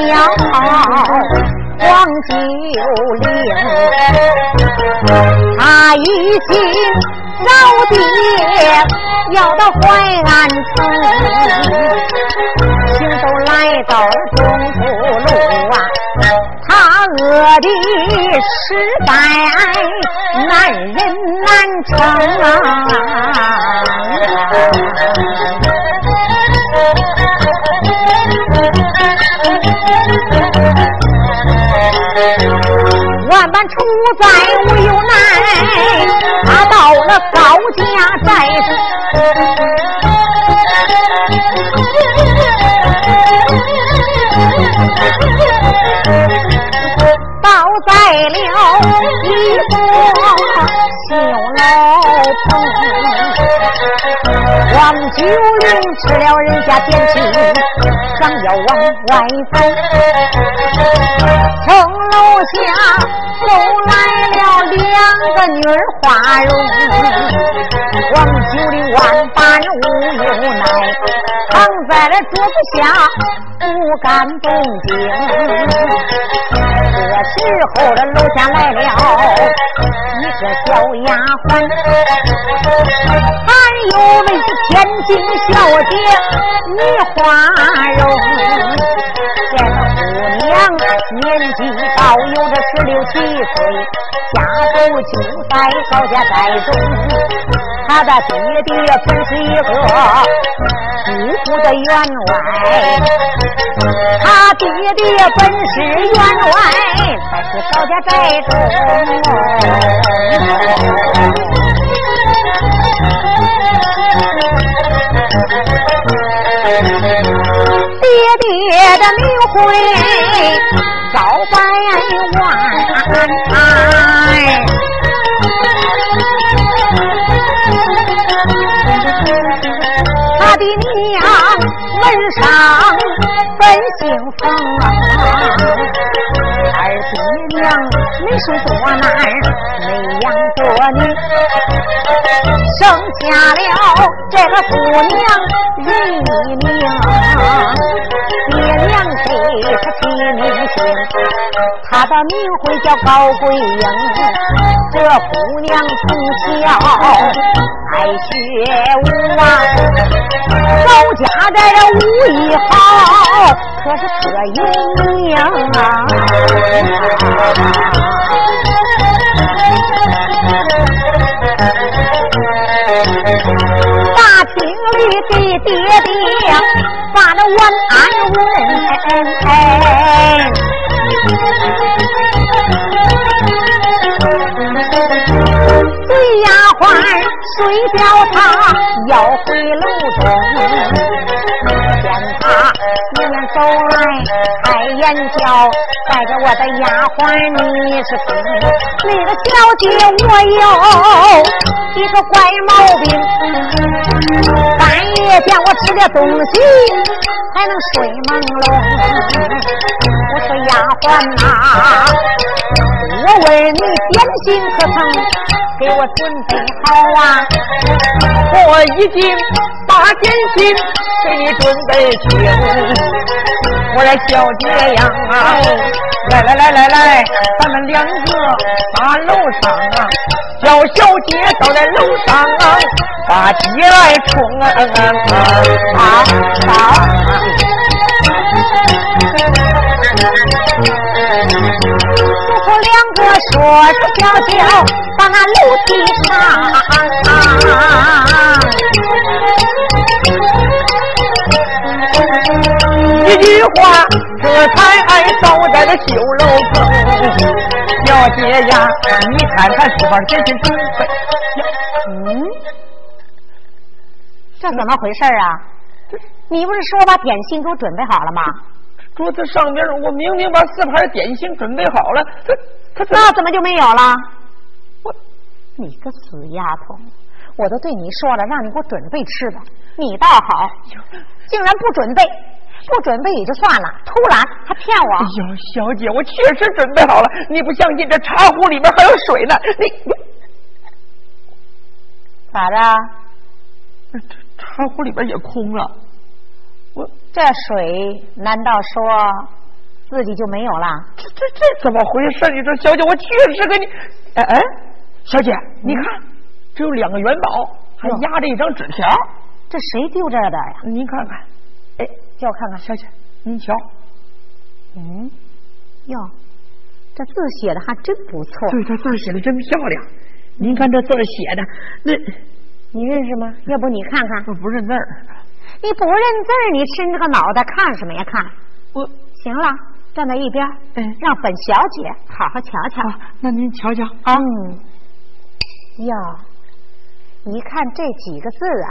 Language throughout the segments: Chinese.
当表黄九龄，他一心找爹要到淮安城，行走来到中途路啊，他饿的实在难忍难成万般出在无有难，他到了高家寨子，倒在了一座旧楼棚。王九龄吃了人家点心，想要往外走，城楼下走来了两个女儿花容。王九龄万般无奈，躺在了桌子下不敢动静。时候这楼下来了一个小丫鬟，还有那是。天津小姐女花容，年纪倒有着十六七岁，家住就在高家寨中。他的爹爹本是一个姑姑的员外，他爹爹本是员外，才是高家寨中。爹爹的名讳招百万，他的娘门上本姓冯。二爹娘没生多男，没养多女，生下了这个姑娘人一名，爹娘给她，的名讳叫高桂英。这姑娘从小爱学武啊，高家寨的武艺好，可是可有名啊。大厅里给爹爹把那晚安文，睡觉，他要回楼中，见他迎面走来开眼角。带着我的丫鬟，你是谁？那个小姐，我有一个怪毛病，半夜见我吃点东西才能睡朦胧。我说丫鬟呐，我为你点心可曾给我准备好啊？我已经把点心给你准备清。我来，小姐呀，来来来来来，咱们两个把楼上啊，叫小姐到在楼上啊，把鸡来冲啊！好，好。夫妇两个说说笑笑，把那楼梯上。一句话，这才挨倒在了绣楼棚。小姐呀，你看看这把点心准备。嗯，这怎么回事啊？你不是说把点心给我准备好了吗？桌子上边我明明把四盘点心准备好了，他他那怎么就没有了？我，你个死丫头！我都对你说了，让你给我准备吃的，你倒好，竟然不准备，不准备也就算了，突然还骗我。哎呦，小姐，我确实准备好了，你不相信，这茶壶里面还有水呢，你你咋的？这茶壶里边也空了，我这水难道说自己就没有了？这这这怎么回事？你说，小姐，我确实跟你，哎哎，小姐，你看，只有两个元宝，还压着一张纸条，这谁丢这的呀？您看看，哎，叫我看看。小姐，您瞧，嗯，哟，这字写的还真不错。对，这字写的真漂亮。您看这字写的，那你认识吗？要不你看看。我不认字儿，你不认字儿，你伸着个脑袋看什么呀？看。我行了，站在一边，嗯让本小姐好好瞧瞧。啊，那您瞧瞧啊，嗯，哟，一看这几个字啊，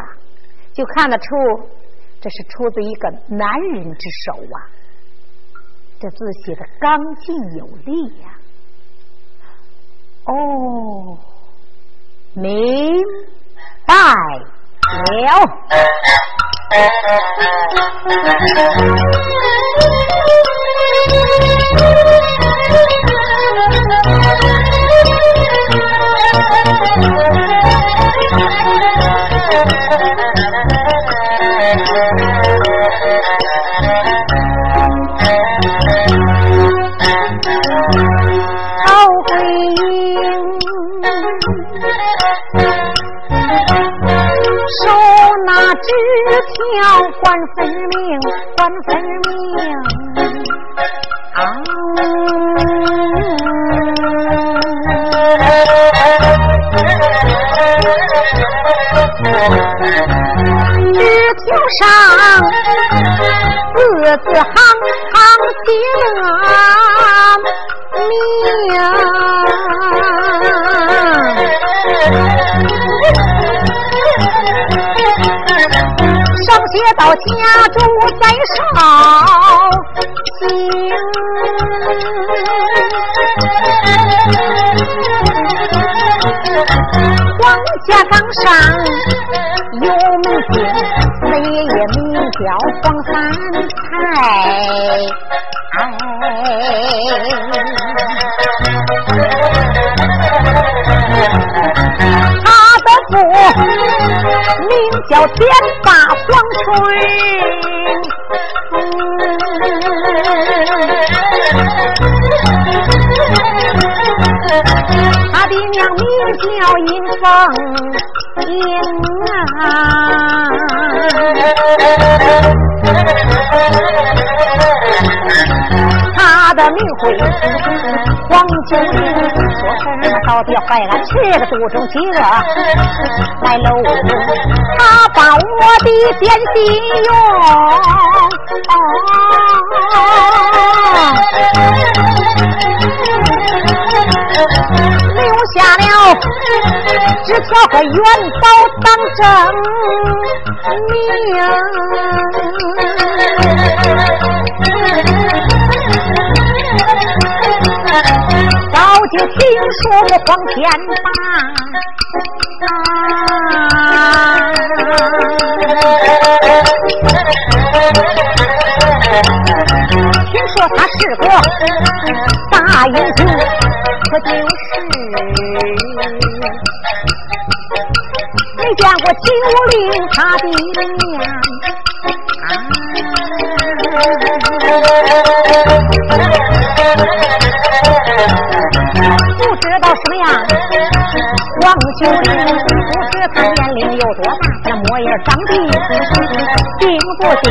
就看得出这是出自一个男人之手啊。这字写的刚劲有力呀、哦，明白了。条，管黄家岗上有门厅，那爷爷名叫黄三才。他的父名叫天霸黄春，新娘名叫银凤英啊，的名讳黄九龄，说什么到底坏俺吃个肚中饥饿来喽，他把我的点心用。留下了纸条和元宝当证明。就听说过黄天霸，听说他是个大英雄，可就是没见过九龄他的面。长得定不定？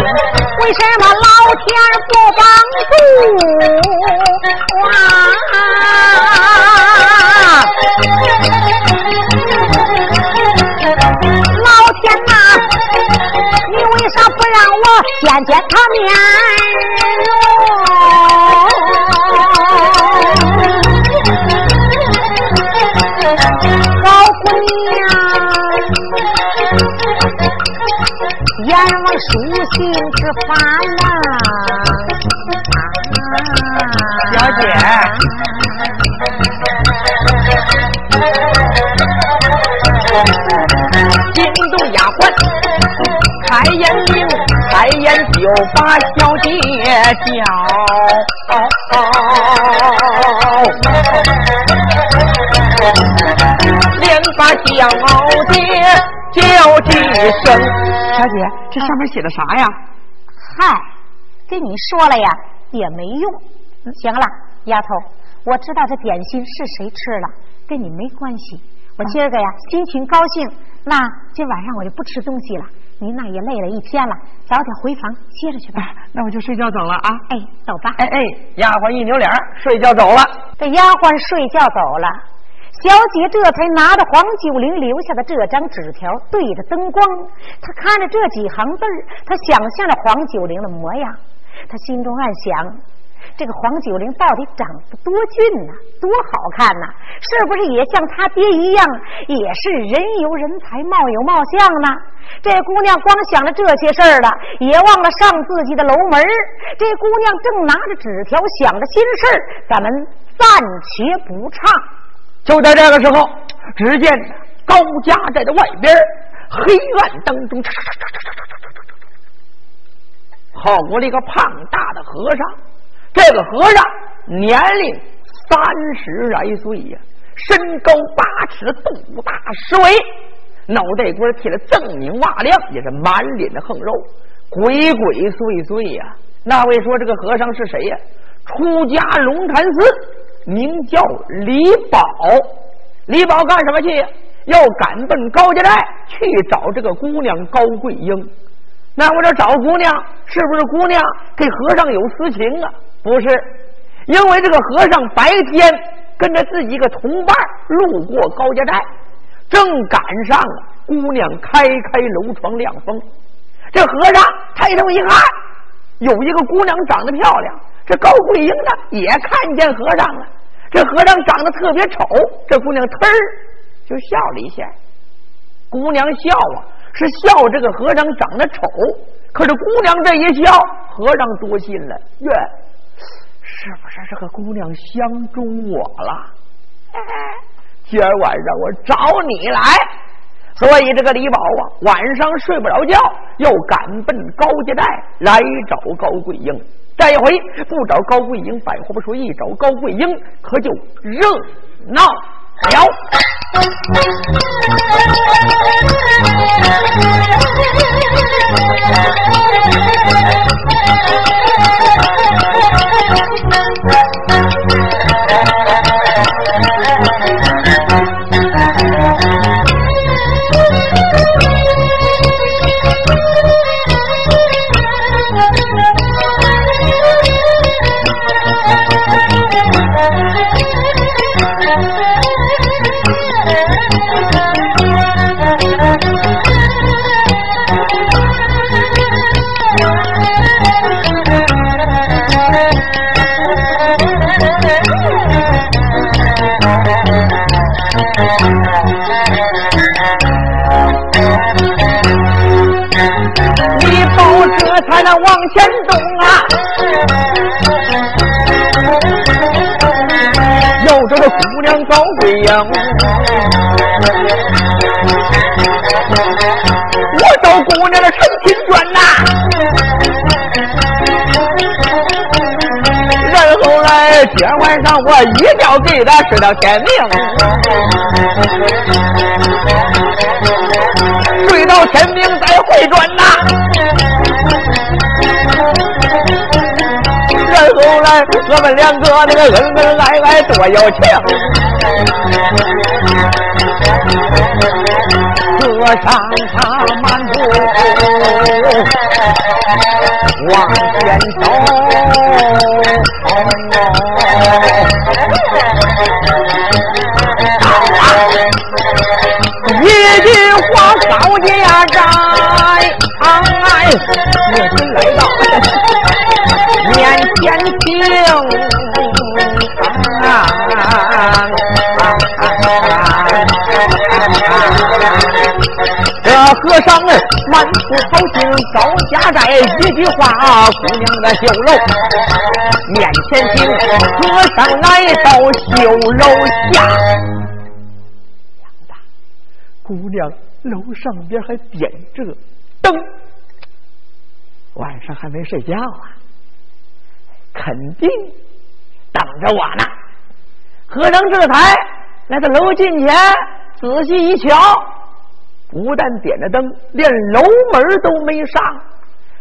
为什么老天不帮助？啊老天呐，你为啥不让我见见他面书信吃饭呐、小姐眼睛，开眼就把小姐叫，连把小小姐，这上面写的啥呀？嗨，跟你说了呀，也没用。行了，丫头，我知道这点心是谁吃了，跟你没关系。我今儿个呀，心情高兴，那今晚上我就不吃东西了。您那也累了一天了，早点回房歇着去吧。那我就睡觉走了啊。哎，走吧。哎哎，丫鬟一扭脸，睡觉走了。这丫鬟睡觉走了，小姐这才拿着黄九龄留下的这张纸条，对着灯光，她看着这几行字儿，她想象着黄九龄的模样，她心中暗想。这个黄九龄到底长得多俊呐，多好看呐！是不是也像他爹一样，也是人有人才，貌有貌相呢？这姑娘光想着这些事儿了，也忘了上自己的楼门这姑娘正拿着纸条，想着心事儿，咱们暂且不唱。就在这个时候，只见高家寨的外边，黑暗当中，跑过了一个胖大的和尚。这个和尚年龄三十来岁呀，身高八尺，肚大十围，脑袋瓜剃得锃明瓦亮，也是满脸的横肉，鬼鬼祟祟呀。那位说这个和尚是谁呀？出家龙潭寺，名叫李宝。李宝干什么去？要赶奔高家寨去找这个姑娘高桂英。那我这找姑娘，是不是姑娘跟和尚有私情啊？不是，因为这个和尚白天跟着自己一个同伴路过高家寨，正赶上姑娘开开楼窗亮风。这和尚抬头一看，有一个姑娘长得漂亮。这高桂英呢也看见和尚了。这和尚长得特别丑，这姑娘忒儿就笑了一下。姑娘笑啊，是笑这个和尚长得丑。可是姑娘这一笑，和尚多心了，愿。是不是这个姑娘相中我了？今儿晚上我找你来，所以这个李宝啊，晚上睡不着觉，又赶奔高家寨来找高桂英。这一回不找高桂英，百货不说；一找高桂英，可就热闹了。才能往前走啊！要这个姑娘高贵英，我找姑娘的成亲眷呐。然后来今晚上我一觉给他睡到天明，睡到天明再回转呐。我们两个那个恩恩爱爱多有情，和尚他漫步往前走，一句话高家寨，我心来到。听，这和尚满腹豪情，高家寨一句话，姑娘的绣楼面前听，和尚来到绣楼下，姑娘楼上边还点着灯。晚上还没睡觉啊？肯定等着我呢。和尚这才来到楼近前，仔细一瞧，不但点着灯，连楼门都没上，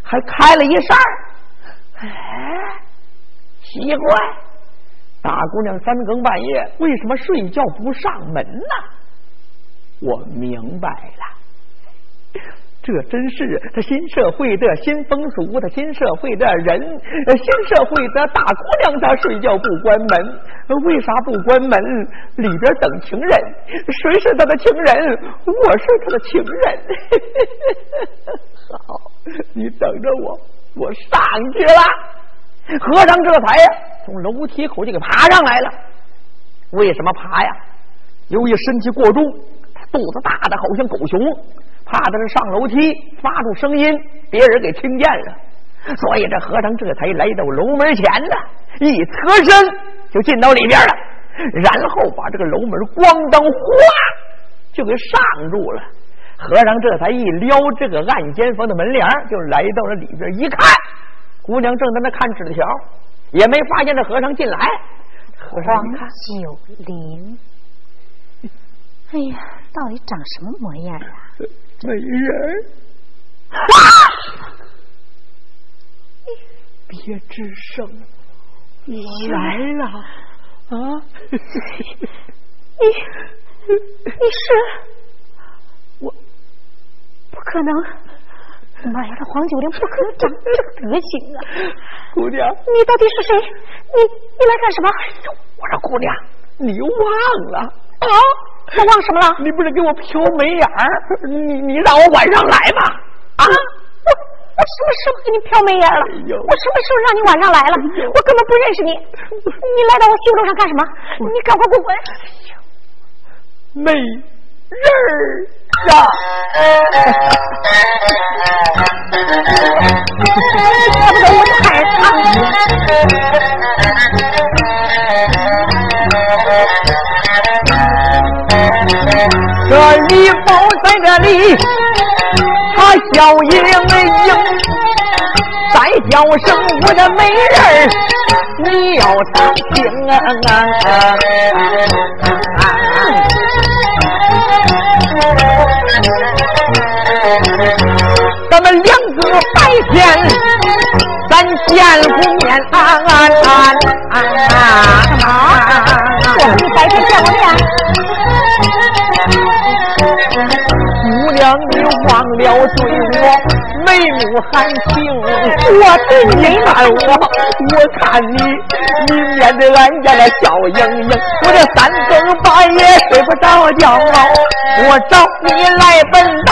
还开了一扇哎，奇怪，大姑娘三更半夜为什么睡觉不上门呢？我明白了。这真是他新社会的新风俗，他新社会的人，新社会的大姑娘，她睡觉不关门，为啥不关门？里边等情人，谁是他的情人？我是他的情人。好，你等着我，我上去了。和尚这才呀，从楼梯口就给爬上来了。为什么爬呀？由于身体过重，肚子大的好像狗熊。怕的是上楼梯发出声音，别人给听见了，所以这和尚这才来到楼门前呢，一侧身就进到里边了，然后把这个楼门咣当哗就给上住了。和尚这才一撩这个暗间房的门帘，就来到了里边，一看，姑娘正在那看纸条，也没发现这和尚进来。和尚看，九龄，哎呀，到底长什么模样啊？美人，啊！别吱声，我来了啊！你你是我？不可能！妈呀，这黄九龄不可能长这个德行啊！姑娘，你到底是谁？你你来干什么？我说姑娘，你忘了啊？我忘什么了？你不是给我飘眉眼儿？你你让我晚上来吗？啊！我我什么时候给你飘眉眼了？我什么时候让你晚上来了？我根本不认识你。你来到我绣楼上干什么？你赶快给我滚！美人儿 呀！要不走我就喊人这里，他笑盈盈，再叫声我的美人儿，你要常听啊！咱们两个白天咱见过面啊啊啊！忘了对我眉目含情，我对你爱我，我看你，你面对俺家的笑盈盈，我这三更半夜睡不着觉，我找你来本道，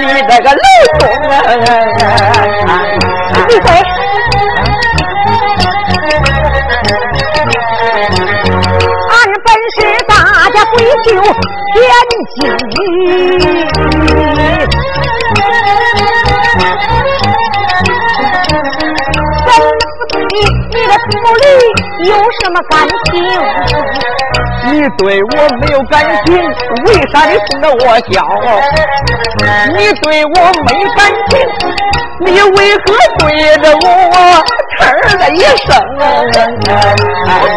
你这个老公啊！大家闺秀千金，怎么对你的土里有什么感情？你对我没有感情，为啥你冲着我笑？你对我没感情，你为何对着我哧了一声？我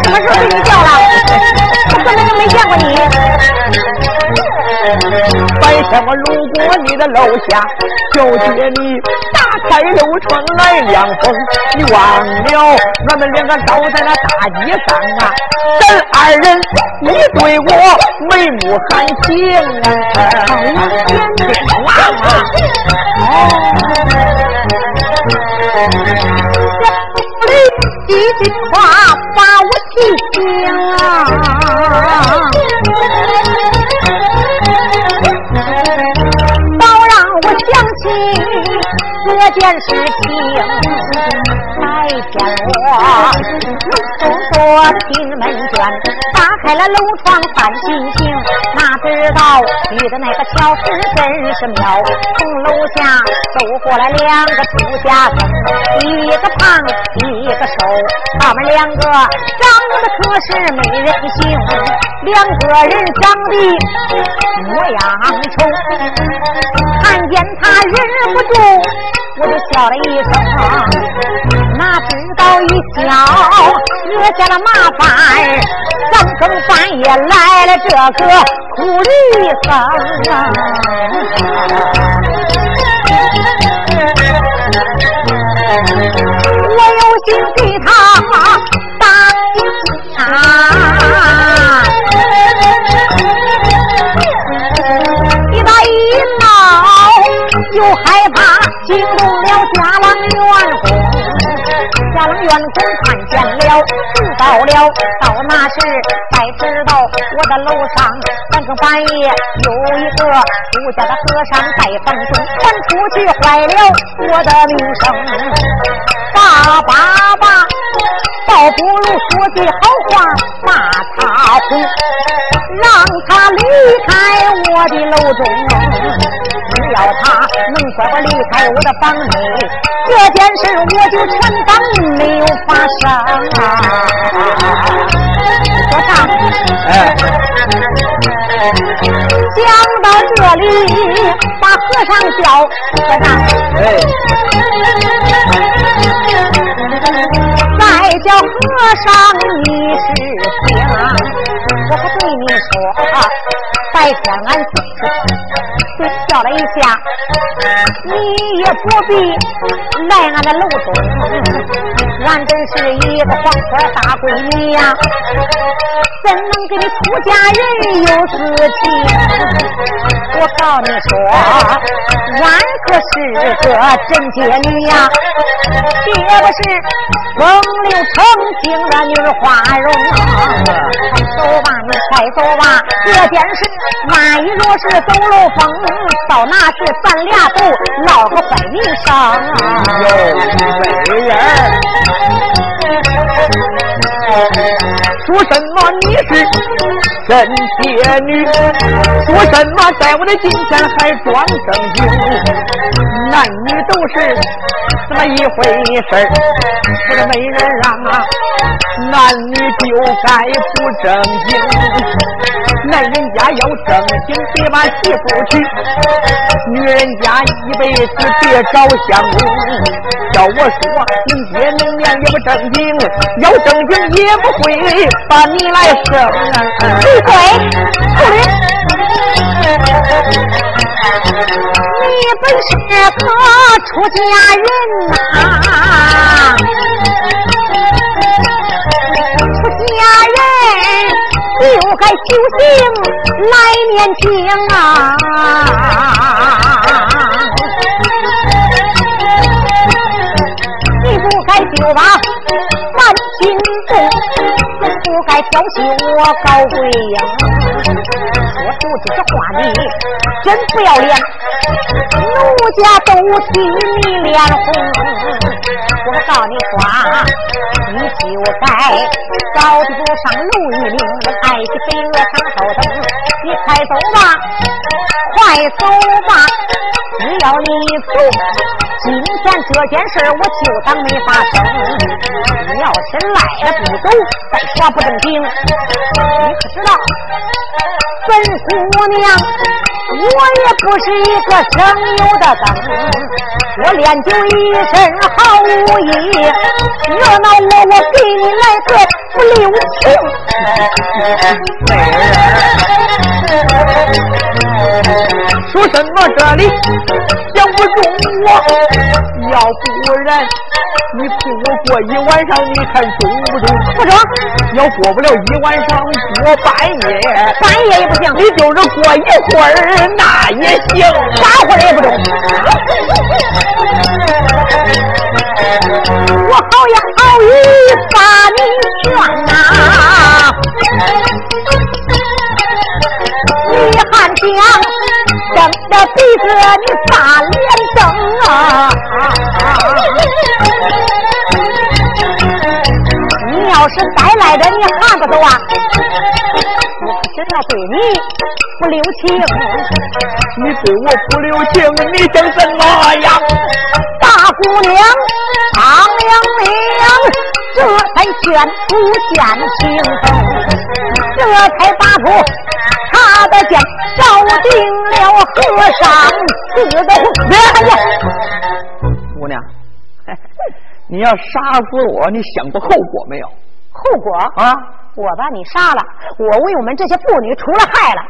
什么时候对你笑了？我根本就没见过你。白天我路过你的楼下，就见你打开楼窗来凉风。你忘了俺们两个倒在那大街上啊？咱二人你对我眉目含情啊！天忘了？一句话把我心惊啊！倒让我想起这件事情。白天我从坐进门卷，打开了楼窗翻心情，哪知道遇的那个巧事真是妙，从楼下走过来两个出家僧，一个胖一个瘦，他们两个长得可是没人性，两个人长得模样丑，看见他忍不住我就笑了一声。那知道一敲惹下了麻烦，三更半夜来了这个苦力僧。我有心给他打一架，一打一闹又害怕惊动了家郎。员工看见了，知道了，到那时才知道我的楼上三更半夜有一个出家的和尚在房中传出去，坏了我的名声。爸爸爸，倒不如说句好话骂他哄，让他离开我的楼中。只要他能乖乖离开我的房里，这件事我就全当没有发生。啊！说啥？哎，讲到这里，把和尚叫，和尚，哎，再叫和尚你是听，我可对你说，白天俺就叫了一下，你也不必来俺的楼中。俺真是一个黄花大闺女呀，怎能给你出家人有私情？我告你说，俺可是个贞洁女呀，别不是风流成性的女花容。快走吧，你快走吧，这件事万一若是走漏风，到那时咱俩都闹个坏名声。有美人。说什么你是真铁女？说什么在我的金前还装正经？男女都是这么一回事儿。我的美人啊，男女就该不正经。男人家要正经，别把媳妇娶；女人家一辈子别找相公。要我说，能爹能娘也不正经，要正经也不会把你来生。闭嘴！出来！你本是个出家人呐，年轻啊！你不该丢把万金重，更不该调戏我高贵英。说出这话你真不要脸，奴家都替你脸红。我告你说，你就该早的不上楼一领，爱惜飞蛾上头灯。你快走吧，快走吧，只要你走，今天这件事我就当没发生。你要是赖了不走，再耍不正经，你可知道，本姑娘我也不是一个省油的灯。我练就一身好武艺，惹恼我，我给你来个不留情。说什么这里想不中我，要不然你陪我过一晚上，你看中不中？不中。要过不了一晚上，过半夜。半夜也不行。你就是过一会儿，那也行。啥会儿也不中。我好言好语把你劝呐，你还想睁着鼻子你把脸瞪啊？你要是再来的，你还不走啊？我可是要对你不留情，你对我不留情，你想怎么样？大姑娘，苍凉凉，这才宣出见情风，这才把出他的剑，照定了和尚死的姑娘，你要杀死我，你想过后果没有？后果啊！我把你杀了，我为我们这些妇女除了害了，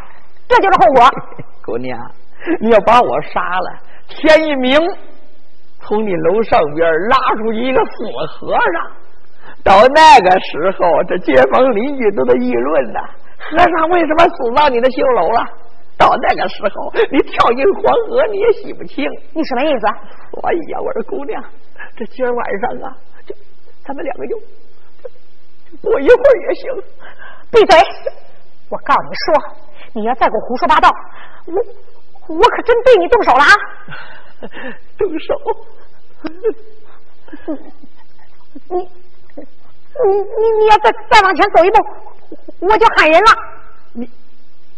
这就是后果。姑娘，你要把我杀了，天一明，从你楼上边拉出一个死和尚，到那个时候，这街坊邻居都在议论呢。和尚为什么死到你的绣楼了？到那个时候，你跳进黄河你也洗不清。你什么意思？所以呀，我说姑娘，这今儿晚上啊，就咱们两个就过一会儿也行。闭嘴！我告诉你说，你要再给我胡说八道，我我可真对你动手了啊！动手？你你你你要再再往前走一步，我就喊人了。你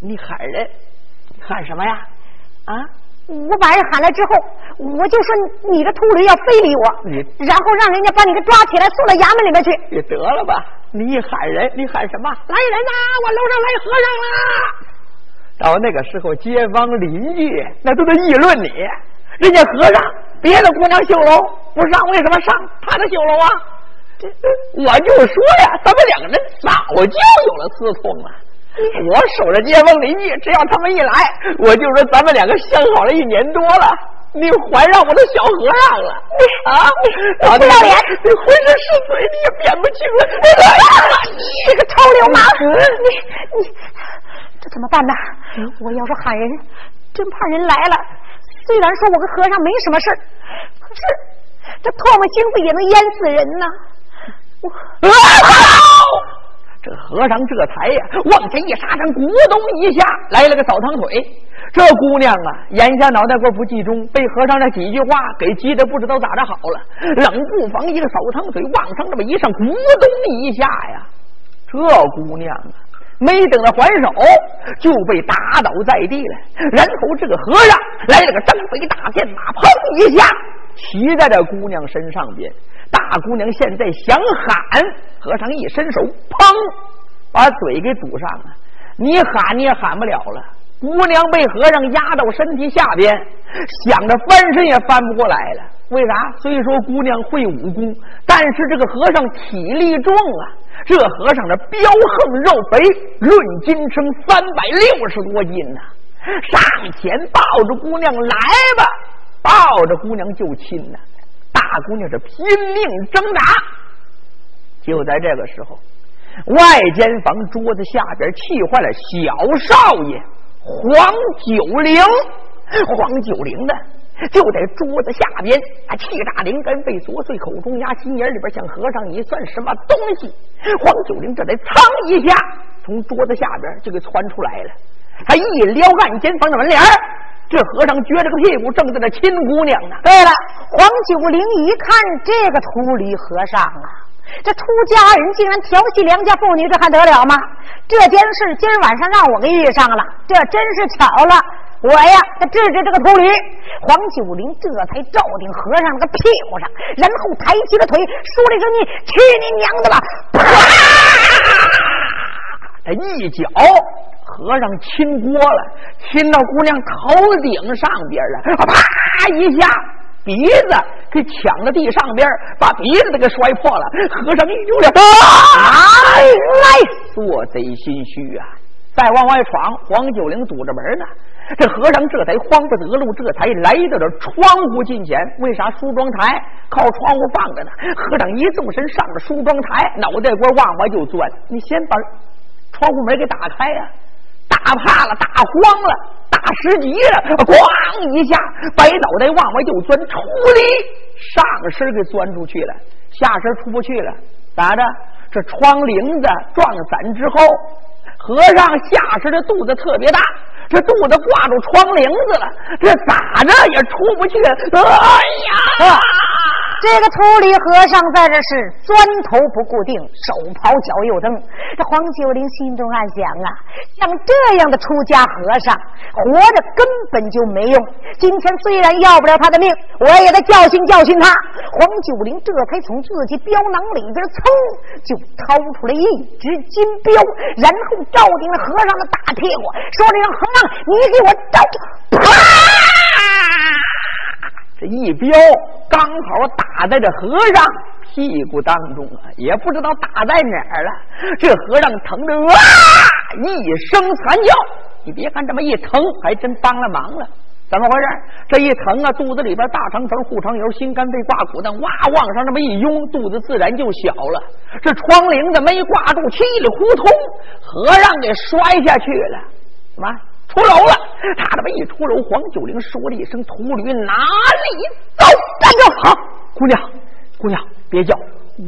你喊人？喊什么呀？啊！我把人喊来之后，我就说你的秃驴要非礼我，你然后让人家把你给抓起来，送到衙门里面去。你得了吧！你一喊人，你喊什么？来人呐！我楼上来和尚啦！到那个时候，街坊邻居那都在议论你。人家和尚别的姑娘绣楼不上，为什么上他的绣楼啊？我就说呀，咱们两个人早就有了私通了。我守着街坊邻居，只要他们一来，我就说咱们两个相好了一年多了，你怀上我的小和尚了，啊！不要脸！你浑身是嘴，你也辨不清了。你这个臭流氓！你你这怎么办呢？我要是喊人，真怕人来了。虽然说我跟和尚没什么事可是这唾沫星子也能淹死人呢。我。这和尚这才呀往前一刹身，咕咚一下来了个扫堂腿。这姑娘啊，眼下脑袋瓜不集中，被和尚这几句话给急得不知道咋着好了。冷不防一个扫堂腿往上这么一上，咕咚一下呀，这姑娘啊，没等他还手，就被打倒在地了。然后这个和尚来了个张飞大箭马，砰一下骑在这姑娘身上边。大姑娘现在想喊，和尚一伸手，砰，把嘴给堵上了。你喊你也喊不了了。姑娘被和尚压到身体下边，想着翻身也翻不过来了。为啥？虽说姑娘会武功，但是这个和尚体力重啊。这和尚的膘横肉肥，论斤称三百六十多斤呐。上前抱着姑娘来吧，抱着姑娘就亲呐。大姑娘是拼命挣扎，就在这个时候，外间房桌子下边气坏了小少爷黄九龄，黄九龄的就在桌子下边啊，气炸灵根被琐碎，口中压心眼里边想和尚你算什么东西？黄九龄这才噌一下从桌子下边就给窜出来了，他一撩暗间房的门帘这和尚撅着个屁股，正在那亲姑娘呢。对了，黄九龄一看这个秃驴和尚啊，这出家人竟然调戏良家妇女，这还得了吗？这件事今儿晚上让我给遇上了，这真是巧了。我呀，他治治这个秃驴。黄九龄这才照定和尚那个屁股上，然后抬起了腿，说了一声：“你去你娘的吧！”啪！他一脚。和尚亲锅了，亲到姑娘头顶上边了，啪一下，鼻子给抢到地上边，把鼻子都给摔破了。和尚一扭脸，哎，来，做贼心虚啊！再往外闯，黄九龄堵着门呢。这和尚这才慌不得路，这才来到这窗户近前。为啥梳妆台靠窗户放着呢？和尚一纵身上了梳妆台，脑袋瓜往外就钻。你先把窗户门给打开呀！打怕了，打慌了，打失急了，咣一下，白脑袋往外就钻，出力上身给钻出去了，下身出不去了，咋着？这窗棂子撞散之后，和尚下身的肚子特别大，这肚子挂住窗棂子了，这咋着也出不去？哎呀！这个秃驴和尚在这是钻头不固定，手刨脚又蹬。这黄九龄心中暗想啊，像这样的出家和尚，活着根本就没用。今天虽然要不了他的命，我也得教训教训他。黄九龄这才从自己镖囊里边噌就掏出来一只金镖，然后照定了和尚的大屁股，说：“这个和尚，你给我照！”啪！这一镖刚好打在这和尚屁股当中啊，也不知道打在哪儿了。这和尚疼的哇一声惨叫，你别看这么一疼，还真帮了忙了。怎么回事？这一疼啊，肚子里边大肠层、护肠油、心肝肺挂骨的，哇往上这么一拥，肚子自然就小了。这窗棂子没挂住，稀里糊涂，和尚给摔下去了。什么？出楼了！他这么一出楼，黄九龄说了一声：“秃驴哪里走？”站住！好，姑娘，姑娘别叫，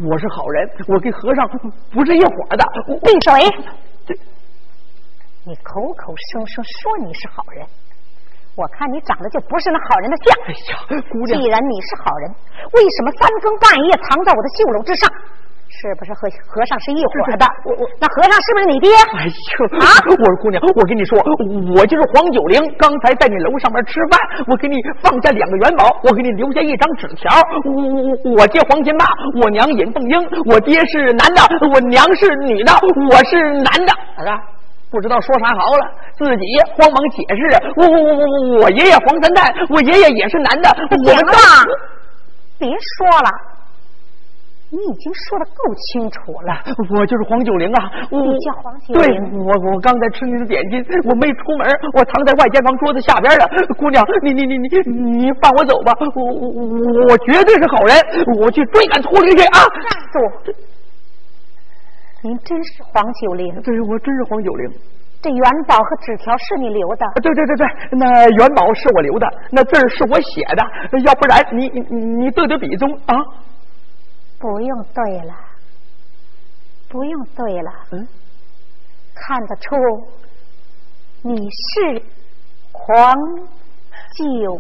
我是好人，我跟和尚不是一伙的。闭嘴！这，你口口声声说你是好人。我看你长得就不是那好人的相。哎呀，姑娘，既然你是好人，为什么三更半夜藏在我的绣楼之上？是不是和和尚是一伙的？我我那和尚是不是你爹？哎呦啊！我说姑娘，我跟你说，我就是黄九龄。刚才在你楼上面吃饭，我给你放下两个元宝，我给你留下一张纸条。我我我爹黄金霸，我娘尹凤英，我爹是男的，我娘是女的，我是男的。咋的，不知道说啥好了，自己慌忙解释。我我我我我爷爷黄三蛋，我爷爷也是男的。行了，别说了。你已经说的够清楚了，我就是黄九龄啊！你叫黄九龄？对，我我刚才吃您的点心，我没出门，我藏在外间房桌子下边了。姑娘，你你你你你放我走吧，我我我绝对是好人，我去追赶秃驴去啊！站住！您真是黄九龄？对，我真是黄九龄。这元宝和纸条是你留的？对对对对，那元宝是我留的，那字是我写的，要不然你你你对对笔中啊？不用对了，不用对了。嗯，看得出你是黄九